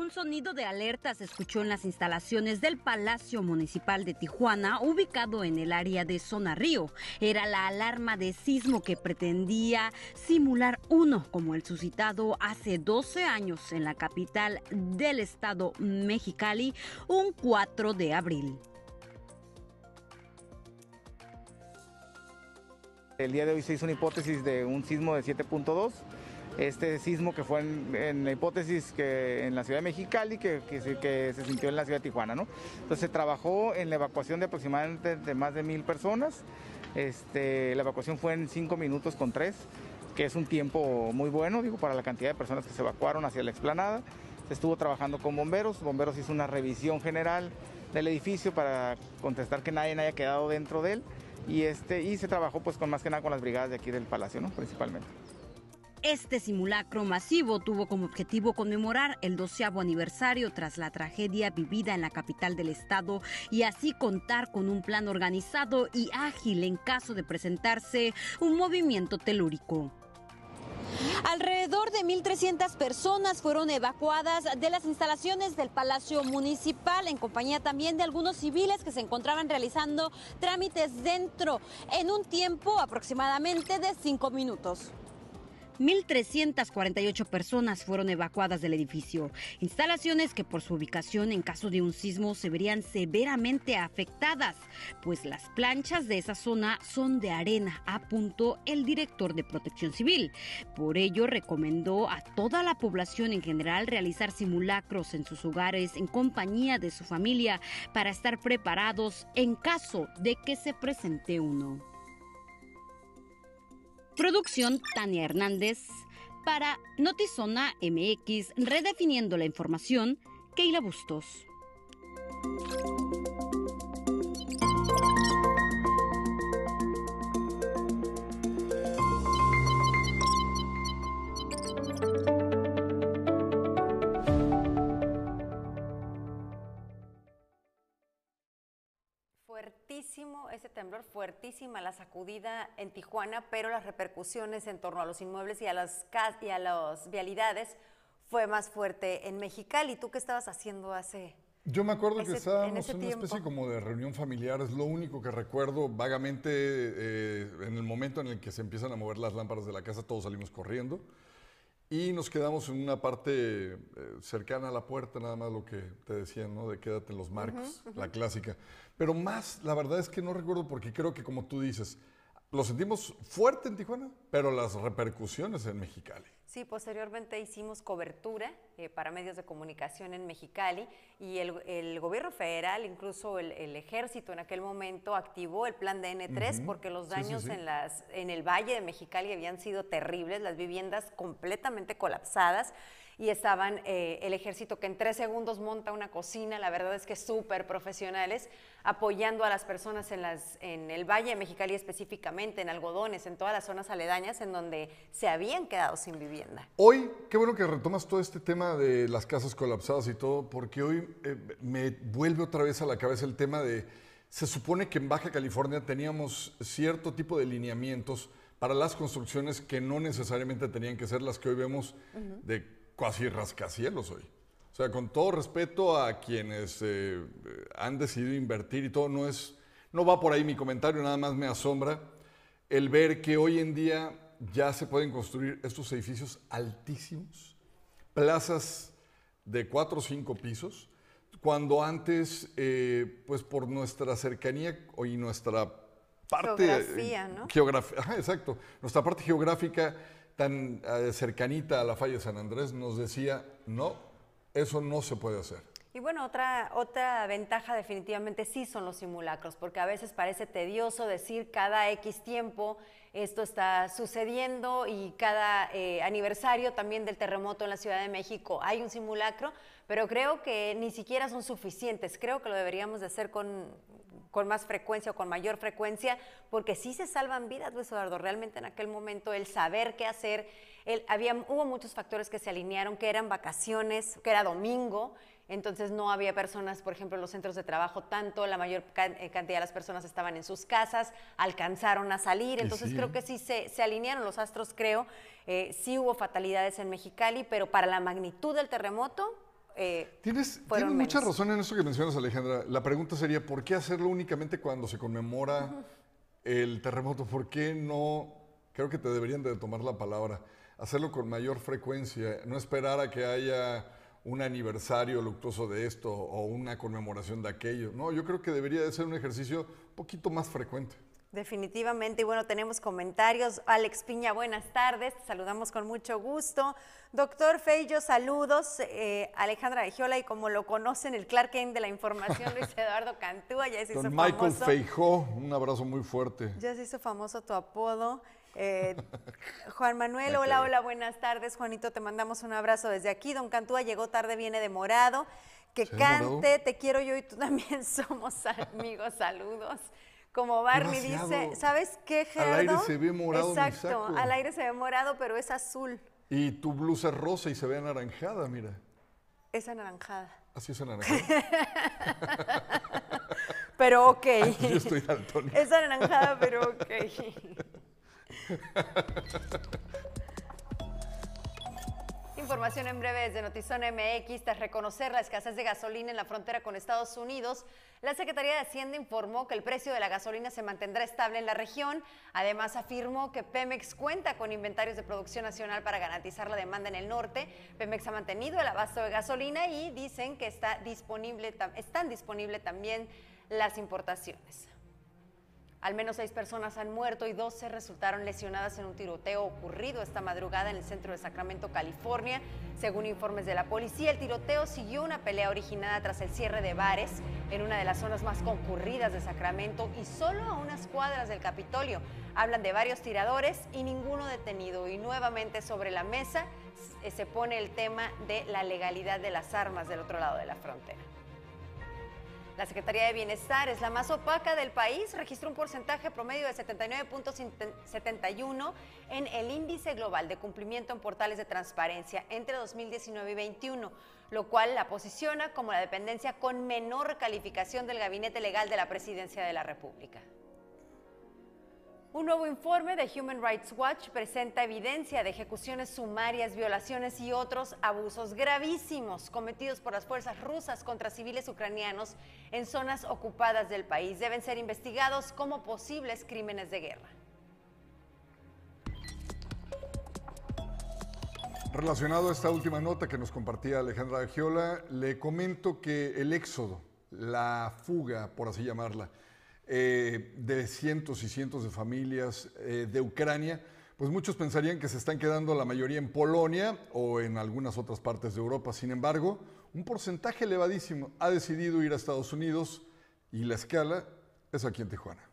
Un sonido de alerta se escuchó en las instalaciones del Palacio Municipal de Tijuana, ubicado en el área de Zona Río. Era la alarma de sismo que pretendía simular uno como el suscitado hace 12 años en la capital del estado Mexicali, un 4 de abril. El día de hoy se hizo una hipótesis de un sismo de 7.2 este sismo que fue en, la hipótesis que en la ciudad de Mexicali, que, que, se, sintió en la ciudad de Tijuana. ¿no? Entonces se trabajó en la evacuación de aproximadamente más de mil personas. Este, la evacuación fue en cinco minutos con tres, que es un tiempo muy bueno, digo, para la cantidad de personas que se evacuaron hacia la explanada. Se estuvo trabajando con bomberos, bomberos hizo una revisión general del edificio para contestar que nadie haya quedado dentro de él y, este, y se trabajó pues con más que nada con las brigadas de aquí del Palacio, ¿no? principalmente. Este simulacro masivo tuvo como objetivo conmemorar el doceavo aniversario tras la tragedia vivida en la capital del estado y así contar con un plan organizado y ágil en caso de presentarse un movimiento telúrico. Alrededor de 1.300 personas fueron evacuadas de las instalaciones del Palacio Municipal en compañía también de algunos civiles que se encontraban realizando trámites dentro en un tiempo aproximadamente de cinco minutos. 1.348 personas fueron evacuadas del edificio, instalaciones que por su ubicación en caso de un sismo se verían severamente afectadas, pues las planchas de esa zona son de arena, apuntó el director de Protección Civil. Por ello recomendó a toda la población en general realizar simulacros en sus hogares en compañía de su familia para estar preparados en caso de que se presente uno. Producción Tania Hernández para Notizona MX, redefiniendo la información, Keila Bustos. Ese temblor, fuertísima la sacudida en Tijuana, pero las repercusiones en torno a los inmuebles y a las y a las vialidades fue más fuerte en Mexicali. ¿Tú qué estabas haciendo hace yo me acuerdo que estábamos en, una especie como de reunión familiar, es lo único que recuerdo vagamente eh, en el momento en el que se empiezan a mover las lámparas de la casa, todos salimos corriendo. Y nos quedamos en una parte eh, cercana a la puerta, nada más lo que te decían, ¿no? De quédate en los marcos, la clásica. Pero más, la verdad es que no recuerdo porque creo que como tú dices, lo sentimos fuerte en Tijuana, pero las repercusiones en Mexicali. Sí, posteriormente hicimos cobertura eh, para medios de comunicación en Mexicali y el, gobierno federal, incluso el, ejército en aquel momento activó el plan de N3 porque los daños En, las, en el valle de Mexicali habían sido terribles, las viviendas completamente colapsadas y estaban eh, el ejército que en tres segundos monta una cocina, la verdad es que súper profesionales, apoyando a las personas en, las, en el Valle de Mexicali específicamente, en algodones, en todas las zonas aledañas en donde se habían quedado sin vivienda. Hoy, qué bueno que retomas todo este tema de las casas colapsadas y todo, porque hoy eh, me vuelve otra vez a la cabeza el tema de, se supone que en Baja California teníamos cierto tipo de lineamientos para las construcciones que no necesariamente tenían que ser las que hoy vemos de casi rascacielos hoy. O sea, con todo respeto a quienes eh, han decidido invertir y todo, no, es, no va por ahí mi comentario, nada más me asombra el ver que hoy en día ya se pueden construir estos edificios altísimos, plazas de cuatro o cinco pisos, cuando antes, eh, pues por nuestra cercanía y nuestra parte... Geografía, ¿no? Geografía, exacto. Nuestra parte geográfica tan eh, cercanita a la falla de San Andrés, nos decía, no, eso no se puede hacer. Y bueno, otra, otra ventaja definitivamente sí son los simulacros, porque a veces parece tedioso decir cada X tiempo esto está sucediendo y cada eh, aniversario también del terremoto en la Ciudad de México hay un simulacro, pero creo que ni siquiera son suficientes. Creo que lo deberíamos de hacer con con más frecuencia o con mayor frecuencia, porque sí se salvan vidas, Luis Eduardo. Realmente en aquel momento el saber qué hacer, el, había, hubo muchos factores que se alinearon, que eran vacaciones, que era domingo, entonces no había personas, por ejemplo, en los centros de trabajo tanto, la mayor eh, cantidad de las personas estaban en sus casas, alcanzaron a salir, entonces creo que sí se, se, alinearon los astros, creo. Eh, sí hubo fatalidades en Mexicali, pero para la magnitud del terremoto, eh, Tienes, tienes mucha razón en eso que mencionas, Alejandra. La pregunta sería, ¿por qué hacerlo únicamente cuando se conmemora el terremoto? ¿Por qué no, creo que te deberían de tomar la palabra, hacerlo con mayor frecuencia, no esperar a que haya un aniversario luctuoso de esto o una conmemoración de aquello? No, yo creo que debería de ser un ejercicio un poquito más frecuente. Definitivamente, y bueno, tenemos comentarios. Alex Piña, buenas tardes, te saludamos con mucho gusto. Doctor Feillo, saludos. Eh, Alejandra Giola, y como lo conocen, el Clark Kent de la información, Luis Eduardo Cantúa, ya se hizo Don Michael famoso. Feijó, un abrazo muy fuerte. Ya se hizo famoso tu apodo. Eh, Juan Manuel, hola, hola, buenas tardes. Juanito, te mandamos un abrazo desde aquí. Don Cantúa llegó tarde, viene de morado. Que ¿Se ve cante, te quiero yo y tú también somos amigos. Saludos. Como Barney dice. ¿sabes qué, Al Gerardo? aire se ve morado mi Exacto, saco. al aire se ve morado, pero es azul. Y tu blusa es rosa y se ve anaranjada, mira. Es anaranjada. Así es anaranjada. Pero ok. Yo estoy daltónico. Es anaranjada, pero ok. Información en breve desde Notizón MX. Tras reconocer la escasez de gasolina en la frontera con Estados Unidos, la Secretaría de Hacienda informó que el precio de la gasolina se mantendrá estable en la región. Además, afirmó que Pemex cuenta con inventarios de producción nacional para garantizar la demanda en el norte. Pemex ha mantenido el abasto de gasolina y dicen que está disponible, están disponibles también las importaciones. Al menos seis personas han muerto y 12 resultaron lesionadas en un tiroteo ocurrido esta madrugada en el centro de Sacramento, California. Según informes de la policía, el tiroteo siguió una pelea originada tras el cierre de bares en una de las zonas más concurridas de Sacramento y solo a unas cuadras del Capitolio. Hablan de varios tiradores y ninguno detenido. Y nuevamente sobre la mesa s- se pone el tema de la legalidad de las armas del otro lado de la frontera. La Secretaría de Bienestar es la más opaca del país, registró un porcentaje promedio de 79.71 en el índice global de cumplimiento en portales de transparencia entre 2019 y 2021, lo cual la posiciona como la dependencia con menor calificación del Gabinete Legal de la Presidencia de la República. Un nuevo informe de Human Rights Watch presenta evidencia de ejecuciones sumarias, violaciones y otros abusos gravísimos cometidos por las fuerzas rusas contra civiles ucranianos en zonas ocupadas del país. Deben ser investigados como posibles crímenes de guerra. Relacionado a esta última nota que nos compartía Alejandra Giola, le comento que el éxodo, la fuga, por así llamarla, eh, de cientos y cientos de familias eh, de Ucrania, pues muchos pensarían que se están quedando la mayoría en Polonia o en algunas otras partes de Europa. Sin embargo, un porcentaje elevadísimo ha decidido ir a Estados Unidos y la escala es aquí en Tijuana.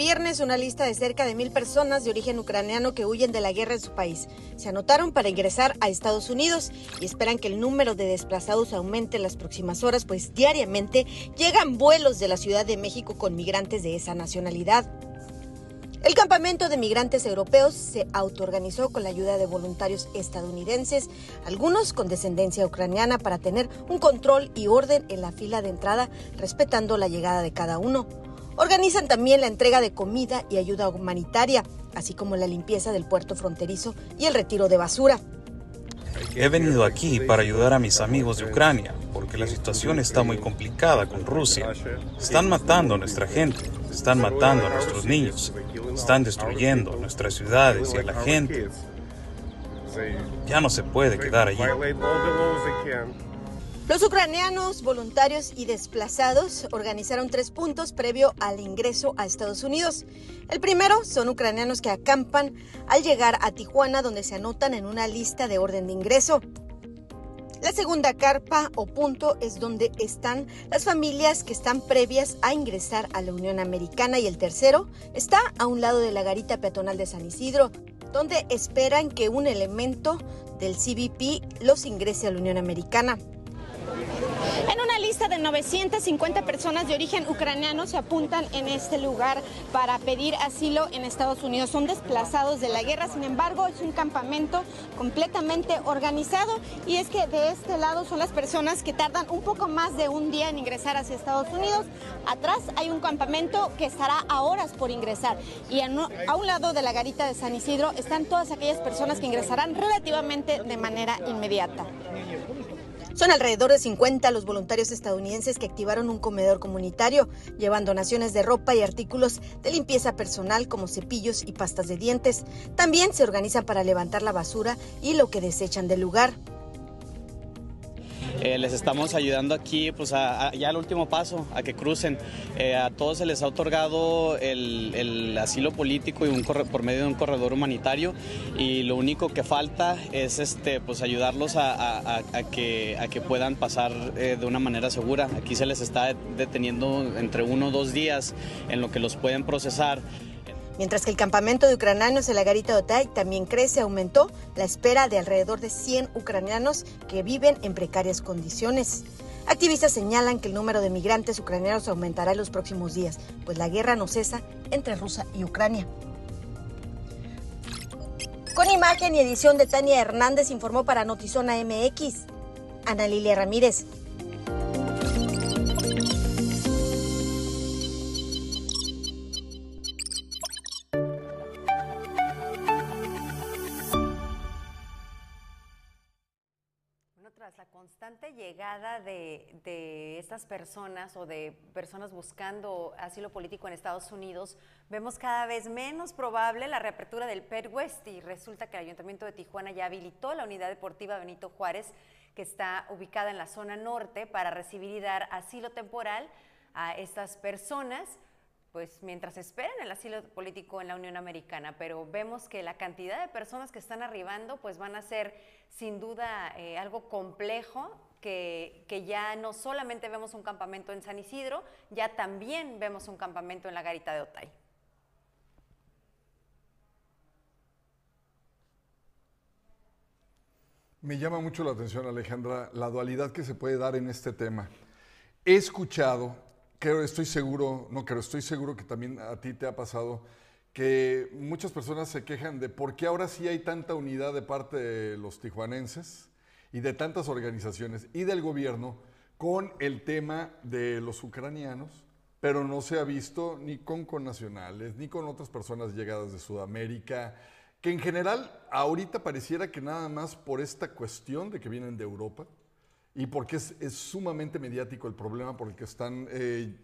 Viernes, una lista de cerca de mil personas de origen ucraniano que huyen de la guerra en su país se anotaron para ingresar a Estados Unidos y esperan que el número de desplazados aumente en las próximas horas, pues diariamente llegan vuelos de la Ciudad de México con migrantes de esa nacionalidad. El campamento de migrantes europeos se autoorganizó con la ayuda de voluntarios estadounidenses, algunos con descendencia ucraniana, para tener un control y orden en la fila de entrada, respetando la llegada de cada uno. Organizan también la entrega de comida y ayuda humanitaria, así como la limpieza del puerto fronterizo y el retiro de basura. He venido aquí para ayudar a mis amigos de Ucrania, porque la situación está muy complicada con Rusia. Están matando a nuestra gente, están matando a nuestros niños, están destruyendo nuestras ciudades y a la gente. Ya no se puede quedar allí. Los ucranianos, voluntarios y desplazados organizaron tres puntos previo al ingreso a Estados Unidos. El primero son ucranianos que acampan al llegar a Tijuana donde se anotan en una lista de orden de ingreso. La segunda carpa o punto es donde están las familias que están previas a ingresar a la Unión Americana y el tercero está a un lado de la garita peatonal de San Isidro, donde esperan que un elemento del CBP los ingrese a la Unión Americana. Lista de 950 personas de origen ucraniano se apuntan en este lugar para pedir asilo en Estados Unidos. Son desplazados de la guerra, sin embargo, es un campamento completamente organizado y es que de este lado son las personas que tardan un poco más de un día en ingresar hacia Estados Unidos. Atrás hay un campamento que estará a horas por ingresar y a un lado de la garita de San Isidro están todas aquellas personas que ingresarán relativamente de manera inmediata. Son alrededor de 50 los voluntarios estadounidenses que activaron un comedor comunitario, llevando donaciones de ropa y artículos de limpieza personal como cepillos y pastas de dientes. También se organizan para levantar la basura y lo que desechan del lugar. Eh, les estamos ayudando aquí pues ya al último paso, a que crucen. Eh, a todos se les ha otorgado el, asilo político y un por medio de un corredor humanitario y lo único que falta es este, pues ayudarlos a, que, a que puedan pasar eh, de una manera segura. Aquí se les está deteniendo entre uno o dos días en lo que los pueden procesar. Mientras que el campamento de ucranianos en la garita de Otay también crece, aumentó la espera de alrededor de 100 ucranianos que viven en precarias condiciones. Activistas señalan que el número de migrantes ucranianos aumentará en los próximos días, pues la guerra no cesa entre Rusia y Ucrania. Con imagen y edición de Tania Hernández informó para Notizona MX. Ana Lilia Ramírez. Llegada de, estas personas o de personas buscando asilo político en Estados Unidos, vemos cada vez menos probable la reapertura del PET West y resulta que el Ayuntamiento de Tijuana ya habilitó la unidad deportiva Benito Juárez, que está ubicada en la zona norte, para recibir y dar asilo temporal a estas personas pues mientras esperan el asilo político en la Unión Americana, pero vemos que la cantidad de personas que están arribando pues van a ser sin duda eh, algo complejo, que, ya no solamente vemos un campamento en San Isidro, ya también vemos un campamento en la Garita de Otay. Me llama mucho la atención, Alejandra, la dualidad que se puede dar en este tema. He escuchado creo, estoy seguro, no creo, estoy seguro que también a ti te ha pasado que muchas personas se quejan de por qué ahora sí hay tanta unidad de parte de los tijuanenses y de tantas organizaciones y del gobierno con el tema de los ucranianos, pero no se ha visto ni con connacionales, ni con otras personas llegadas de Sudamérica, que en general ahorita pareciera que nada más por esta cuestión de que vienen de Europa, y porque es, sumamente mediático el problema por el que están eh,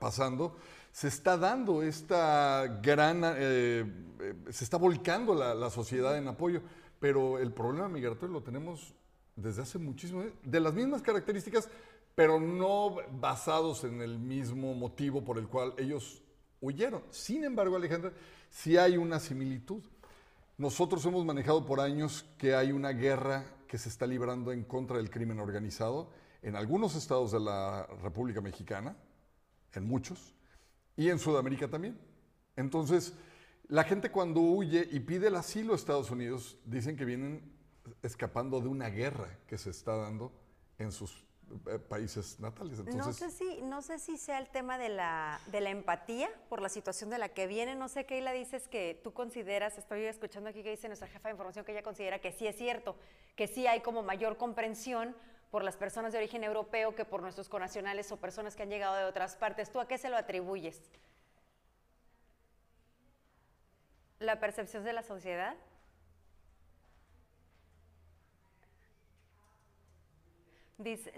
pasando, se está dando esta gran, eh, eh, se está volcando la, sociedad en apoyo, pero el problema migratorio lo tenemos desde hace muchísimo, de las mismas características, pero no basados en el mismo motivo por el cual ellos huyeron. Sin embargo, Alejandra, sí hay una similitud. Nosotros hemos manejado por años que hay una guerra que se está librando en contra del crimen organizado en algunos estados de la República Mexicana, en muchos, y en Sudamérica también. Entonces, la gente cuando huye y pide el asilo a Estados Unidos, dicen que vienen escapando de una guerra que se está dando en sus eh, países natales. no, sé si, no sé si sea el tema de la, de la empatía por la situación de la que viene. No sé, Keila, dices que tú consideras, estoy escuchando aquí que dice nuestra jefa de información que ella considera que sí es cierto, que sí hay como mayor comprensión por las personas de origen europeo que por nuestros conacionales o personas que han llegado de otras partes. ¿Tú a qué se lo atribuyes? ¿La percepción de la sociedad?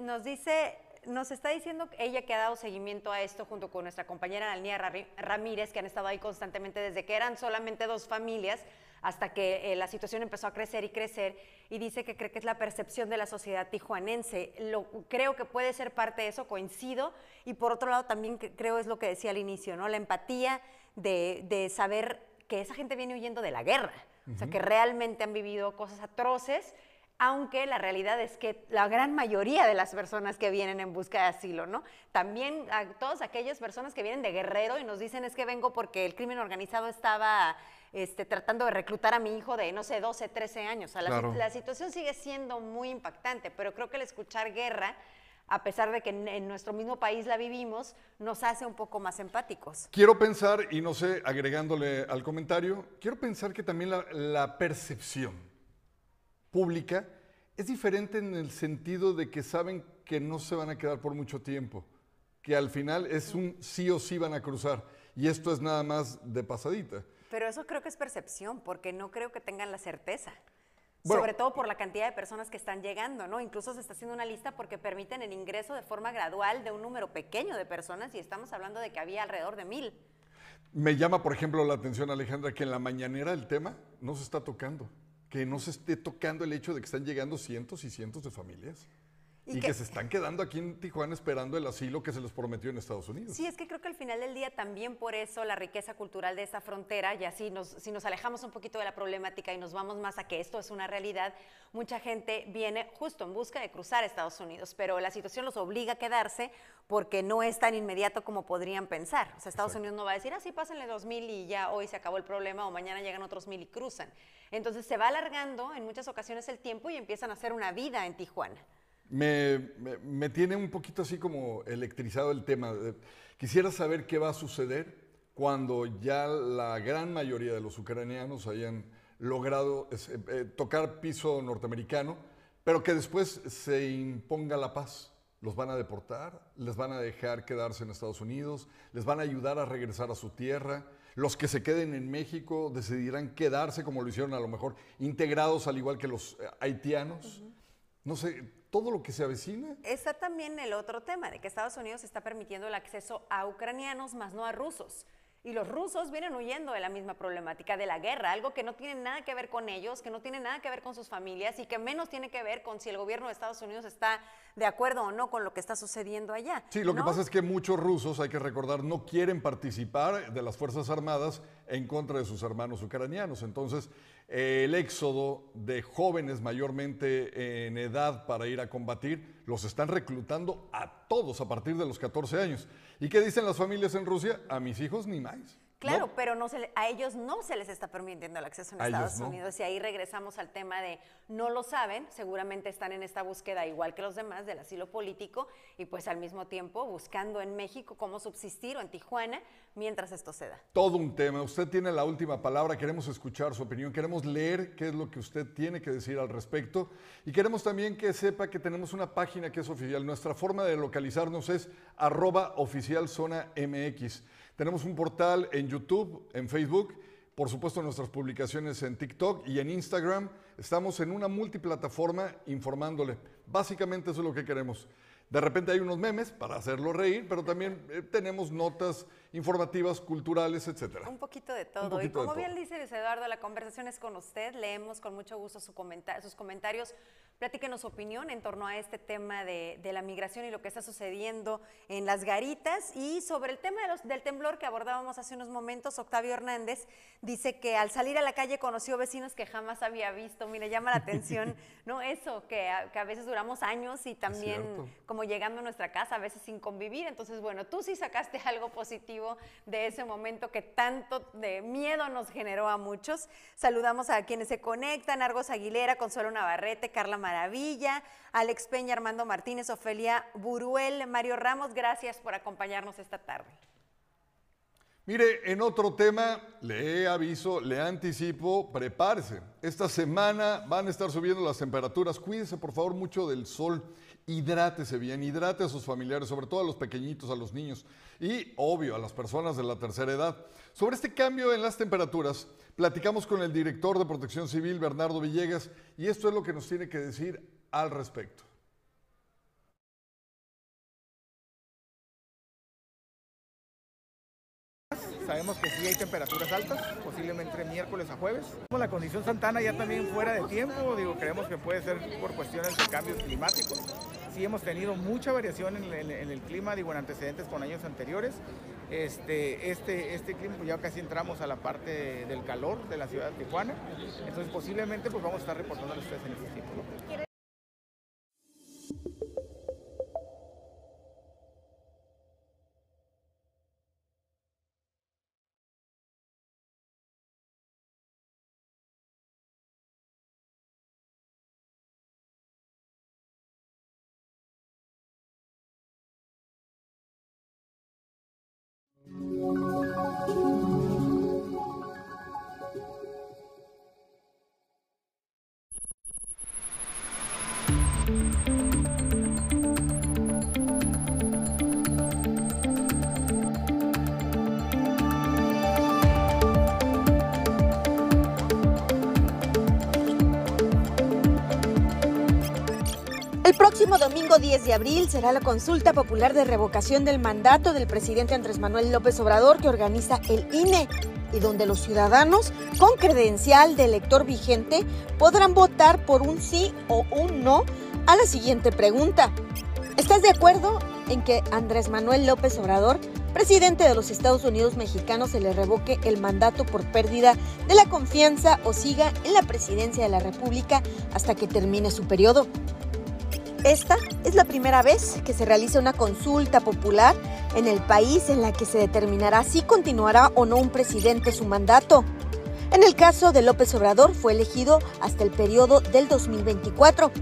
Nos dice, nos está diciendo ella que ha dado seguimiento a esto junto con nuestra compañera Alnia Ramírez, que han estado ahí constantemente desde que eran solamente dos familias hasta que eh, la situación empezó a crecer y crecer y dice que cree que es la percepción de la sociedad tijuanense. Lo, creo que puede ser parte de eso, coincido, y por otro lado también creo es lo que decía al inicio, ¿no? La empatía de, de saber que esa gente viene huyendo de la guerra, o sea, que realmente han vivido cosas atroces aunque la realidad es que la gran mayoría de las personas que vienen en busca de asilo, ¿no? También a todas aquellas personas que vienen de Guerrero y nos dicen es que vengo porque el crimen organizado estaba este, tratando de reclutar a mi hijo de, no sé, 12, 13 años. la, situación sigue siendo muy impactante, pero creo que el escuchar guerra a pesar de que en, en nuestro mismo país la vivimos, nos hace un poco más empáticos. Quiero pensar, y no sé, agregándole al comentario, quiero pensar que también la, la percepción pública es diferente en el sentido de que saben que no se van a quedar por mucho tiempo, que al final es un sí o sí van a cruzar, y esto es nada más de pasadita. Pero eso creo que es percepción, porque no creo que tengan la certeza. Bueno. Sobre todo por la cantidad de personas que están llegando, ¿no? Incluso se está haciendo una lista porque permiten el ingreso de forma gradual de un número pequeño de personas y estamos hablando de que había alrededor de mil. Me llama, por ejemplo, la atención, Alejandra, que en la mañanera el tema no se está tocando, que no se esté tocando el hecho de que están llegando cientos y cientos de familias Y y, que- que se están quedando aquí en Tijuana esperando el asilo que se les prometió en Estados Unidos. Sí, es que creo que al final del día también por eso la riqueza cultural de esta frontera, y así nos, si nos alejamos un poquito de la problemática y nos vamos más a que esto es una realidad, mucha gente viene justo en busca de cruzar Estados Unidos, pero la situación los obliga a quedarse porque no es tan inmediato como podrían pensar. O sea, Estados Unidos no va a decir, ah, sí, pásenle dos mil y ya hoy se acabó el problema o mañana llegan otros mil y cruzan. Entonces se va alargando en muchas ocasiones el tiempo y empiezan a hacer una vida en Tijuana. Me, me- me tiene un poquito así como electrizado el tema. Quisiera saber qué va a suceder cuando ya la gran mayoría de los ucranianos hayan logrado eh, eh, tocar piso norteamericano, pero que después se imponga la paz. ¿Los van a deportar? ¿Les van a dejar quedarse en Estados Unidos? ¿Les van a ayudar a regresar a su tierra? Los que se queden en México decidirán quedarse, como lo hicieron a lo mejor, integrados al igual que los eh, haitianos. No sé, todo lo que se avecina. Está también el otro tema de que Estados Unidos está permitiendo el acceso a ucranianos, más no a rusos. Y los rusos vienen huyendo de la misma problemática de la guerra, algo que no tiene nada que ver con ellos, que no tiene nada que ver con sus familias y que menos tiene que ver con si el gobierno de Estados Unidos está de acuerdo o no con lo que está sucediendo allá. Sí, lo que pasa es que muchos rusos, hay que recordar, no quieren participar de las Fuerzas Armadas en contra de sus hermanos ucranianos. Entonces, eh, el éxodo de jóvenes mayormente en edad para ir a combatir, los están reclutando a todos a partir de los 14 años. ¿Y qué dicen las familias en Rusia? A mis hijos ni más. Claro, No. pero no se le- a ellos no se les está permitiendo el acceso en A ellos Estados no. Unidos. Y ahí regresamos al tema de no lo saben, seguramente están en esta búsqueda igual que los demás del asilo político y pues al mismo tiempo buscando en México cómo subsistir o en Tijuana mientras esto se da. Todo un tema. Usted tiene la última palabra. Queremos escuchar su opinión. Queremos leer qué es lo que usted tiene que decir al respecto. Y queremos también que sepa que tenemos una página que es oficial. Nuestra forma de localizarnos es arroba oficial zona MX. Tenemos un portal en YouTube, en Facebook. Por supuesto, nuestras publicaciones en TikTok y en Instagram. Estamos en una multiplataforma informándole. Básicamente eso es lo que queremos. De repente hay unos memes para hacerlo reír, pero también eh, tenemos notas informativas, culturales, etcétera. Un poquito de todo. poquito y como todo. bien dice Luis Eduardo, la conversación es con usted. Leemos con mucho gusto su comenta- sus comentarios. Platíquenos su opinión en torno a este tema de, de la migración y lo que está sucediendo en las garitas. Y sobre el tema de los- del temblor que abordábamos hace unos momentos, Octavio Hernández dice que al salir a la calle conoció vecinos que jamás había visto. Mire, llama la atención, ¿no? Eso, que a, que a veces duramos años y también como llegando a nuestra casa, a veces sin convivir. Entonces, bueno, tú sí sacaste algo positivo de ese momento que tanto de miedo nos generó a muchos. Saludamos a quienes se conectan, Argos Aguilera, Consuelo Navarrete, Carla Maravilla, Alex Peña, Armando Martínez, Ofelia Buruel, Mario Ramos, gracias por acompañarnos esta tarde. Mire, en otro tema, le aviso, le anticipo, prepárese. Esta semana van a estar subiendo las temperaturas. Cuídese, por favor, mucho del sol. Hidrátese bien, hidrate a sus familiares, sobre todo a los pequeñitos, a los niños y, obvio, a las personas de la tercera edad. Sobre este cambio en las temperaturas, platicamos con el director de Protección Civil, Bernardo Villegas, y esto es lo que nos tiene que decir al respecto. Sabemos que sí hay temperaturas altas, posiblemente miércoles a jueves. La condición Santana ya también fuera de tiempo, digo, creemos que puede ser por cuestiones de cambios climáticos. Sí hemos tenido mucha variación en el clima, digo, en antecedentes con años anteriores. Este, este, este clima, pues ya casi entramos a la parte del calor de la ciudad de Tijuana. Entonces posiblemente pues vamos a estar reportando a ustedes en ese tiempo. ¿no? Próximo domingo 10 de abril será la consulta popular de revocación del mandato del presidente Andrés Manuel López Obrador que organiza el INE y donde los ciudadanos con credencial de elector vigente podrán votar por un sí o un no a la siguiente pregunta. ¿Estás de acuerdo en que Andrés Manuel López Obrador, presidente de los Estados Unidos mexicanos, se le revoque el mandato por pérdida de la confianza o siga en la presidencia de la República hasta que termine su periodo? Esta es la primera vez que se realiza una consulta popular en el país en la que se determinará si continuará o no un presidente su mandato. En el caso de López Obrador fue elegido hasta el periodo del 2024.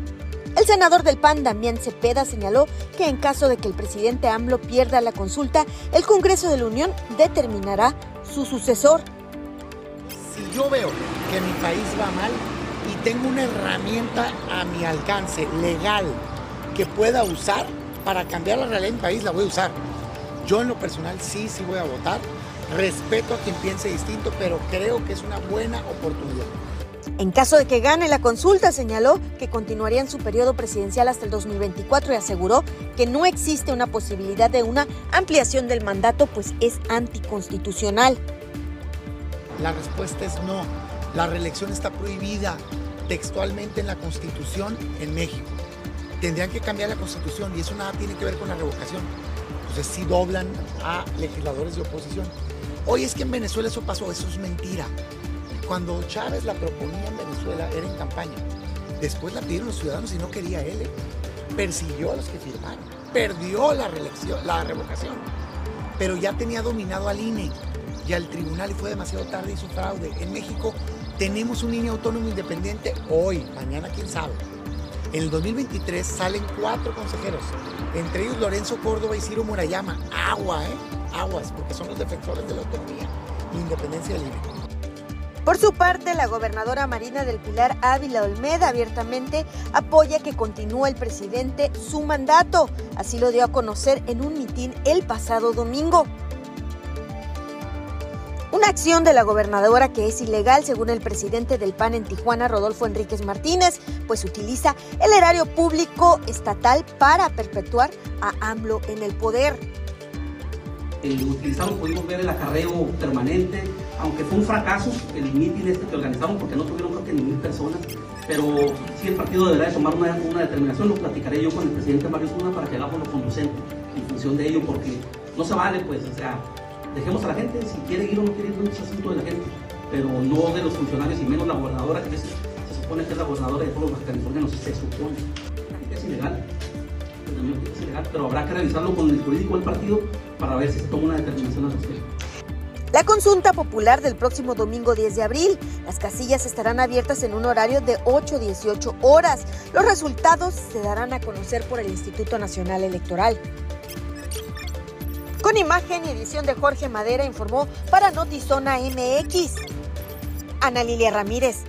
El senador del PAN, Damián Cepeda, señaló que en caso de que el presidente AMLO pierda la consulta, el Congreso de la Unión determinará su sucesor. Si yo veo que mi país va mal y tengo una herramienta a mi alcance legal que pueda usar para cambiar la realidad de mi país, la voy a usar. Yo en lo personal sí, sí voy a votar. Respeto a quien piense distinto, pero creo que es una buena oportunidad. En caso de que gane la consulta, señaló que continuaría en su periodo presidencial hasta el 2024 y aseguró que no existe una posibilidad de una ampliación del mandato, pues es anticonstitucional. La respuesta es no. La reelección está prohibida textualmente en la Constitución en México tendrían que cambiar la constitución y eso nada tiene que ver con la revocación. Entonces sí doblan a legisladores de oposición. Hoy es que en Venezuela eso pasó, eso es mentira. Cuando Chávez la proponía en Venezuela era en campaña. Después la pidieron los ciudadanos y no quería él. ¿eh? Persiguió a los que firmaron. Perdió la, reelección, la revocación. Pero ya tenía dominado al INE y al tribunal y fue demasiado tarde y su fraude. En México tenemos un INE autónomo independiente hoy, mañana quién sabe. En el 2023 salen cuatro consejeros, entre ellos Lorenzo Córdoba y Ciro Murayama. Agua, ¿eh? Aguas, porque son los defensores de la autonomía y la independencia del INE. Por su parte, la gobernadora Marina del Pilar Ávila Olmeda abiertamente apoya que continúe el presidente su mandato. Así lo dio a conocer en un mitin el pasado domingo. Una acción de la gobernadora que es ilegal según el presidente del PAN en Tijuana, Rodolfo Enríquez Martínez, pues utiliza el erario público estatal para perpetuar a AMLO en el poder. El utilizamos, pudimos ver el acarreo permanente, aunque fue un fracaso el mitin este que organizamos porque no tuvieron creo que ni mil personas, pero sí el partido deberá de tomar una, una, determinación, lo platicaré yo con el presidente Mario Zuna para que hagamos lo conducente en función de ello, porque no se vale pues, o sea, dejemos a la gente, si quiere ir o no quiere ir, es asunto de la gente, pero no de los funcionarios y menos la gobernadora, que se supone que es la gobernadora de todos los californianos, se supone. Es ilegal, es ilegal, pero habrá que revisarlo con el jurídico del partido para ver si se toma una determinación al respecto. La consulta popular del próximo domingo 10 de abril. Las casillas estarán abiertas en un horario de 8 a 18 horas. Los resultados se darán a conocer por el Instituto Nacional Electoral. Con imagen y edición de Jorge Madera informó para Notizona MX. Ana Lilia Ramírez.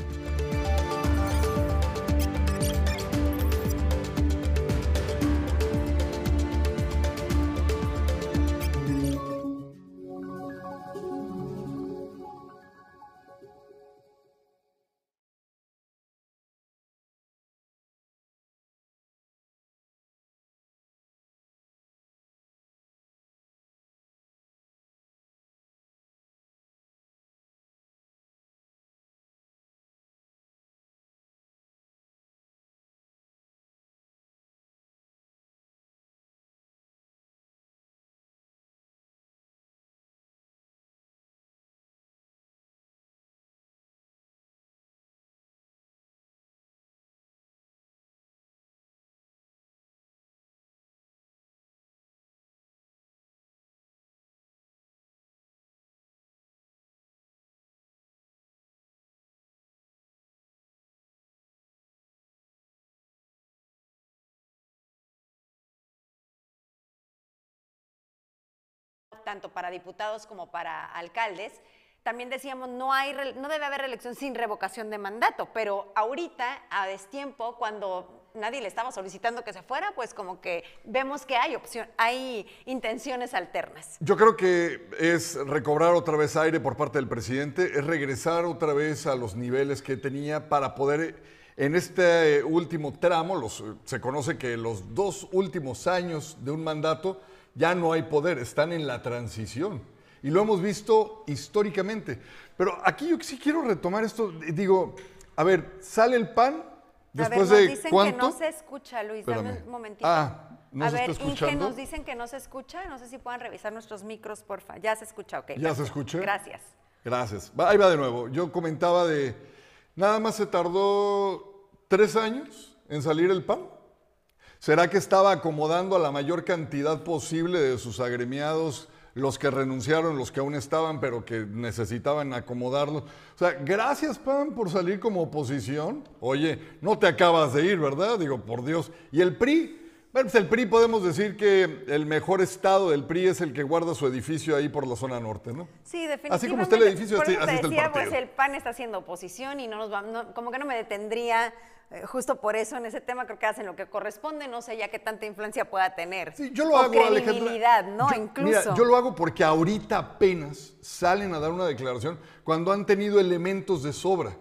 Tanto para diputados como para alcaldes, también decíamos no hay no debe haber reelección sin revocación de mandato, pero ahorita a destiempo cuando nadie le estaba solicitando que se fuera, pues como que vemos que hay opción, hay intenciones alternas. Yo creo que es recobrar otra vez aire por parte del presidente, es regresar otra vez a los niveles que tenía para poder En este último tramo, se conoce que los dos últimos años de un mandato ya no hay poder, están en la transición. Y lo hemos visto históricamente. Pero aquí yo sí quiero retomar esto. Digo, a ver, sale el PAN después a ver, nos de dicen cuánto. que no se escucha, Luis, dame un momentito. Ah, ¿no a se ver, está Inge, escuchando? nos dicen que no se escucha. No sé si puedan revisar nuestros micros, porfa. Ya se escucha, ok. ¿Ya se escucha? Gracias. Gracias. Ahí va de nuevo. Yo comentaba de, nada más se tardó tres años en salir el PAN. ¿Será que estaba acomodando a la mayor cantidad posible de sus agremiados, los que renunciaron, los que aún estaban, pero que necesitaban acomodarlo? O sea, gracias PAN por salir como oposición. Oye, no te acabas de ir, ¿verdad? Digo, por Dios. ¿Y el PRI? Bueno, pues el PRI podemos decir que el mejor estado del PRI es el que guarda su edificio ahí por la zona norte, ¿no? Sí, definitivamente. Así como está el edificio, Por así- así te está el decía, pues partido. el PAN está haciendo oposición y no nos va, no- como que no me detendría eh, justo por eso en ese tema. Creo que hacen lo que corresponde. No sé ya qué tanta influencia pueda tener. Sí, yo lo o hago, Alejandra. credibilidad, ¿no? Yo- Incluso. Mira, yo lo hago porque ahorita apenas salen a dar una declaración cuando han tenido elementos de sobra.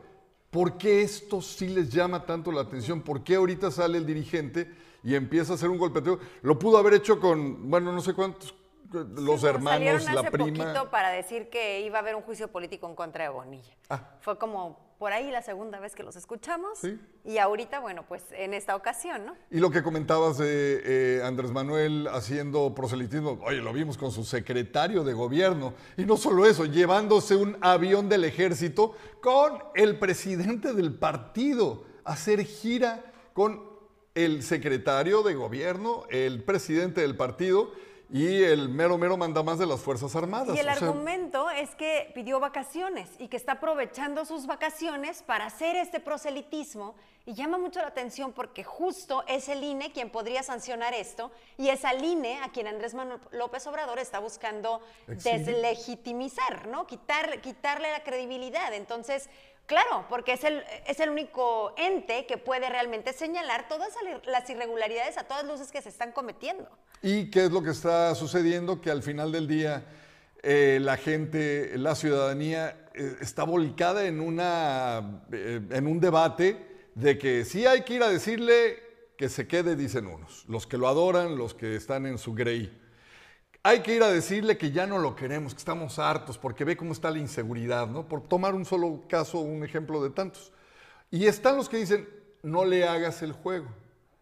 ¿Por qué esto sí les llama tanto la atención? ¿Por qué ahorita sale el dirigente y empieza a hacer un golpeteo? Lo pudo haber hecho con, bueno, no sé cuántos, los Sí, hermanos, salieron la hace prima. poquito para decir que iba a haber un juicio político en contra de Bonilla. Ah. Fue como por ahí la segunda vez que los escuchamos. Sí. Y ahorita, bueno, pues en esta ocasión, ¿no? Y lo que comentabas de eh, Andrés Manuel haciendo proselitismo, oye, lo vimos con su secretario de gobierno. Y no solo eso, llevándose un avión del ejército con el presidente del partido a hacer gira con el secretario de gobierno, el presidente del partido y el mero mero mandamás de las Fuerzas Armadas. Y el O sea, argumento es que pidió vacaciones y que está aprovechando sus vacaciones para hacer este proselitismo y llama mucho la atención porque justo es el INE quien podría sancionar esto y es al INE a quien Andrés Manuel López Obrador está buscando Exhibir. deslegitimizar, ¿no? Quitar, quitarle la credibilidad. Entonces, claro, porque es el, es el único ente que puede realmente señalar todas las irregularidades a todas luces que se están cometiendo. ¿Y qué es lo que está sucediendo? Que al final del día eh, la gente, la ciudadanía eh, está volcada en, una, eh, en un debate de que sí hay que ir a decirle que se quede, dicen unos, los que lo adoran, los que están en su grey. Hay que ir a decirle que ya no lo queremos, que estamos hartos, porque ve cómo está la inseguridad, ¿no? Por tomar un solo caso, un ejemplo de tantos. Y están los que dicen, no le hagas el juego,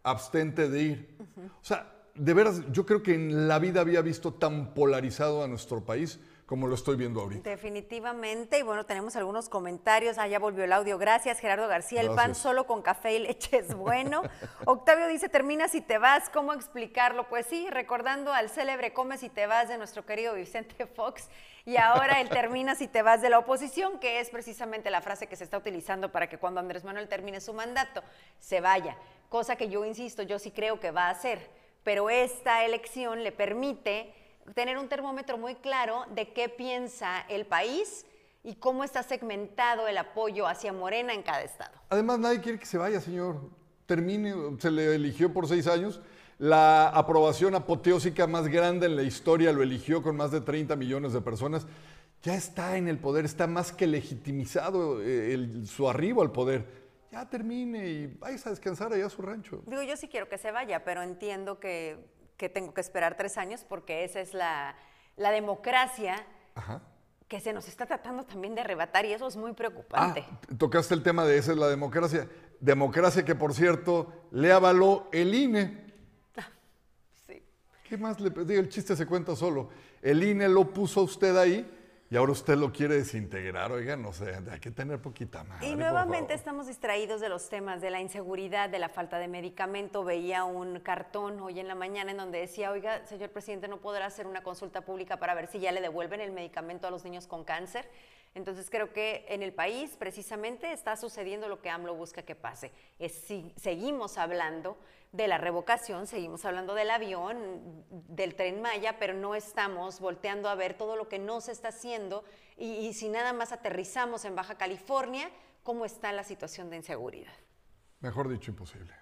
abstente de ir. O sea, de veras, yo creo que en la vida había visto tan polarizado a nuestro país como lo estoy viendo ahorita. Definitivamente, y bueno, tenemos algunos comentarios. Ah, ya volvió el audio. Gracias, Gerardo García. El pan solo con café y leche es bueno. Octavio dice, terminas y te vas. ¿Cómo explicarlo? Pues sí, recordando al célebre Comes y te vas de nuestro querido Vicente Fox. Y ahora el terminas y te vas de la oposición, que es precisamente la frase que se está utilizando para que cuando Andrés Manuel termine su mandato, se vaya. Cosa que yo insisto, yo sí creo que va a hacer. Pero esta elección le permite tener un termómetro muy claro de qué piensa el país y cómo está segmentado el apoyo hacia Morena en cada estado. Además, nadie quiere que se vaya, señor. Termine, se le eligió por seis años. La aprobación apoteósica más grande en la historia lo eligió con más de 30 millones de personas. Ya está en el poder, está más que legitimizado eh, el- su arribo al poder. Ya termine y vayas a descansar allá a su rancho. Digo, yo sí quiero que se vaya, pero entiendo que, que tengo que esperar tres años porque esa es la, la democracia Ajá. que se nos está tratando también de arrebatar y eso es muy preocupante. Ah, tocaste el tema de esa es la democracia. Democracia que, por cierto, le avaló el INE. Sí. ¿Qué más le digo? El chiste se cuenta solo. El INE lo puso a usted ahí y ahora usted lo quiere desintegrar. Oiga, no sé, hay que tener poquita madre. Y nuevamente estamos distraídos de los temas de la inseguridad, de la falta de medicamento. Veía un cartón hoy en la mañana en donde decía, oiga, señor presidente, no podrá hacer una consulta pública para ver si ya le devuelven el medicamento a los niños con cáncer. Entonces creo que en el país precisamente está sucediendo lo que AMLO busca que pase. Es si seguimos hablando de la revocación, seguimos hablando del avión, del tren Maya, pero no estamos volteando a ver todo lo que no se está haciendo y, si nada más aterrizamos en Baja California, cómo está la situación de inseguridad. Mejor dicho, imposible.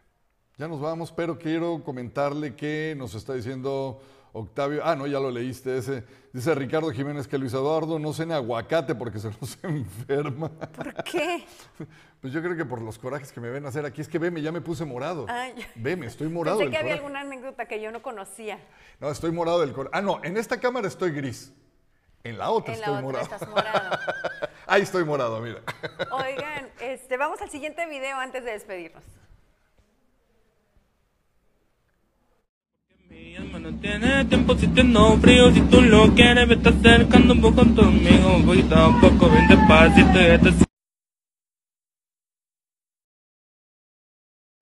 Ya nos vamos, pero quiero comentarle que nos está diciendo Octavio, ah, no, ya lo leíste ese. Dice Ricardo Jiménez que Luis Eduardo no cene aguacate porque se nos enferma. ¿Por qué? Pues yo creo que por los corajes que me ven hacer aquí. Es que veme, ya me puse morado. Ay. Veme, estoy morado Pensé que había coraje. alguna anécdota que yo no conocía. No, estoy morado del coraje. Ah, no, en esta cámara estoy gris. En la otra En la estoy otra morado. estás morado. Ahí estoy morado, mira. Oigan, este, vamos al siguiente video antes de despedirnos. Mi alma no tiene tiempo sintiendo frío Si tú lo quieres, vete acercando un poco conmigo Voy tampoco bien despacito y este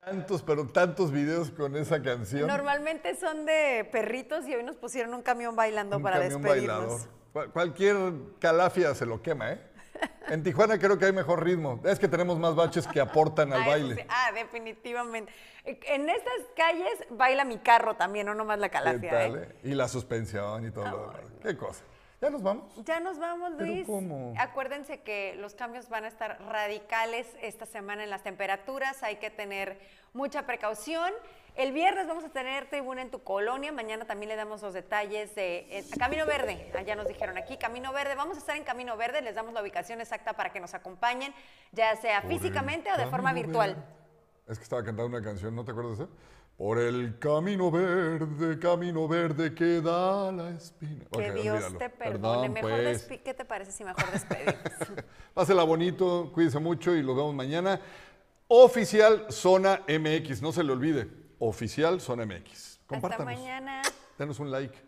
Tantos, pero tantos videos con esa canción. Normalmente son de perritos y hoy nos pusieron un camión bailando Un para camión despedirnos. bailador. Cualquier calafia se lo quema, ¿eh? En Tijuana creo que hay mejor ritmo. Es que tenemos más baches que aportan al Ah, baile. sí. Ah, definitivamente. En estas calles baila mi carro también, no nomás la ¿Qué calafia. tal, ¿eh? eh? Y la suspensión y todo lo demás. ¿Qué cosa? ¿Ya nos vamos? Ya nos vamos, ¿Pero Luis. cómo? Acuérdense que los cambios van a estar radicales esta semana en las temperaturas. Hay que tener mucha precaución. El viernes vamos a tener tribuna en tu colonia. Mañana también le damos los detalles de eh, Camino Verde. Allá nos dijeron aquí, Camino Verde. Vamos a estar en Camino Verde. Les damos la ubicación exacta para que nos acompañen, ya sea físicamente o de forma virtual. verde. Es que estaba cantando una canción, ¿no te acuerdas? Por el camino verde, camino verde que da la espina. Que Dios olvídalo. te perdone. Perdón, Mejor pues. ¿Qué te parece si mejor despedimos? Pásela bonito, cuídese mucho y los vemos mañana. Oficial Zona MX, no se le olvide. Oficial Zona MX. Hasta Compártanos. mañana. Denos un like.